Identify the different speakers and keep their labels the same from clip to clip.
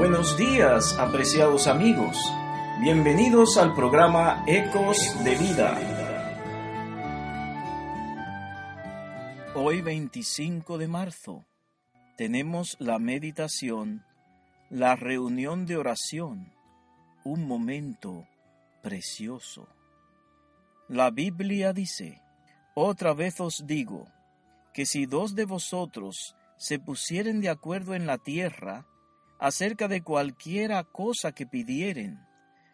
Speaker 1: Buenos días, apreciados amigos. Bienvenidos al programa Ecos de Vida. Hoy 25 de marzo tenemos la meditación, la reunión de oración, un momento precioso. La Biblia dice, otra vez os digo, que si dos de vosotros se pusieren de acuerdo en la tierra, acerca de cualquiera cosa que pidieren,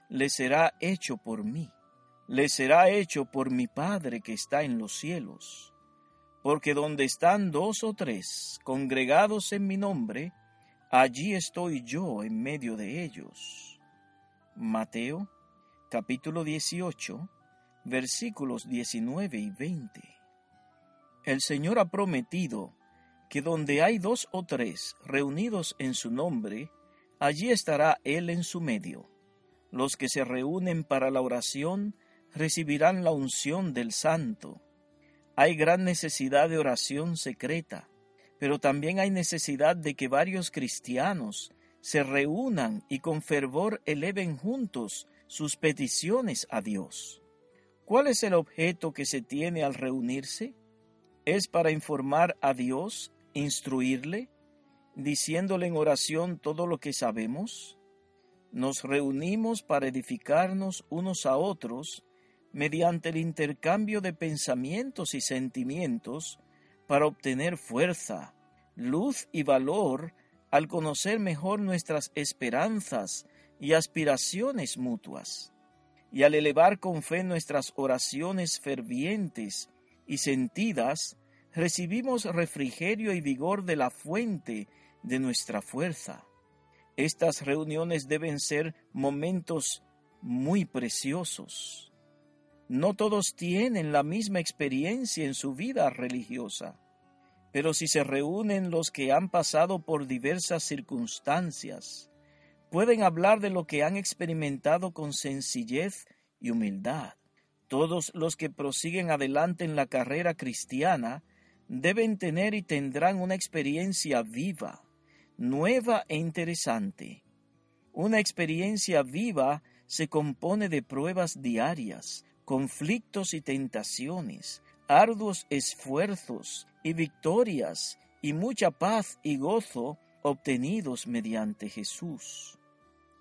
Speaker 1: le será hecho por mí, le será hecho por mi Padre que está en los cielos. Porque donde están dos o tres congregados en mi nombre, allí estoy yo en medio de ellos. Mateo capítulo 18 versículos 19 y 20. El Señor ha prometido que donde hay dos o tres reunidos en su nombre, allí estará Él en su medio. Los que se reúnen para la oración recibirán la unción del Santo. Hay gran necesidad de oración secreta, pero también hay necesidad de que varios cristianos se reúnan y con fervor eleven juntos sus peticiones a Dios. ¿Cuál es el objeto que se tiene al reunirse? Es para informar a Dios instruirle, diciéndole en oración todo lo que sabemos? Nos reunimos para edificarnos unos a otros mediante el intercambio de pensamientos y sentimientos para obtener fuerza, luz y valor al conocer mejor nuestras esperanzas y aspiraciones mutuas, y al elevar con fe nuestras oraciones fervientes y sentidas recibimos refrigerio y vigor de la fuente de nuestra fuerza. Estas reuniones deben ser momentos muy preciosos. No todos tienen la misma experiencia en su vida religiosa, pero si se reúnen los que han pasado por diversas circunstancias, pueden hablar de lo que han experimentado con sencillez y humildad. Todos los que prosiguen adelante en la carrera cristiana deben tener y tendrán una experiencia viva, nueva e interesante. Una experiencia viva se compone de pruebas diarias, conflictos y tentaciones, arduos esfuerzos y victorias y mucha paz y gozo obtenidos mediante Jesús.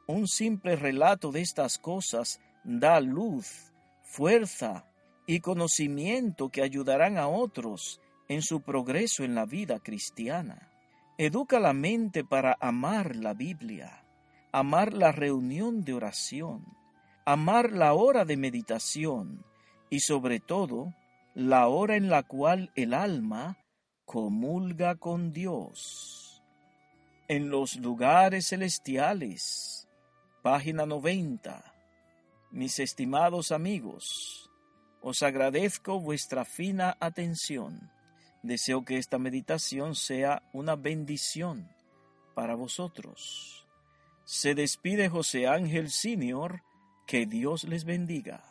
Speaker 1: Un simple relato de estas cosas da luz, fuerza y conocimiento que ayudarán a otros en su progreso en la vida cristiana. Educa la mente para amar la Biblia, amar la reunión de oración, amar la hora de meditación y sobre todo la hora en la cual el alma comulga con Dios. En los lugares celestiales, página 90. Mis estimados amigos, os agradezco vuestra fina atención Deseo que esta meditación sea una bendición para vosotros. Se despide José Ángel Senior, que Dios les bendiga.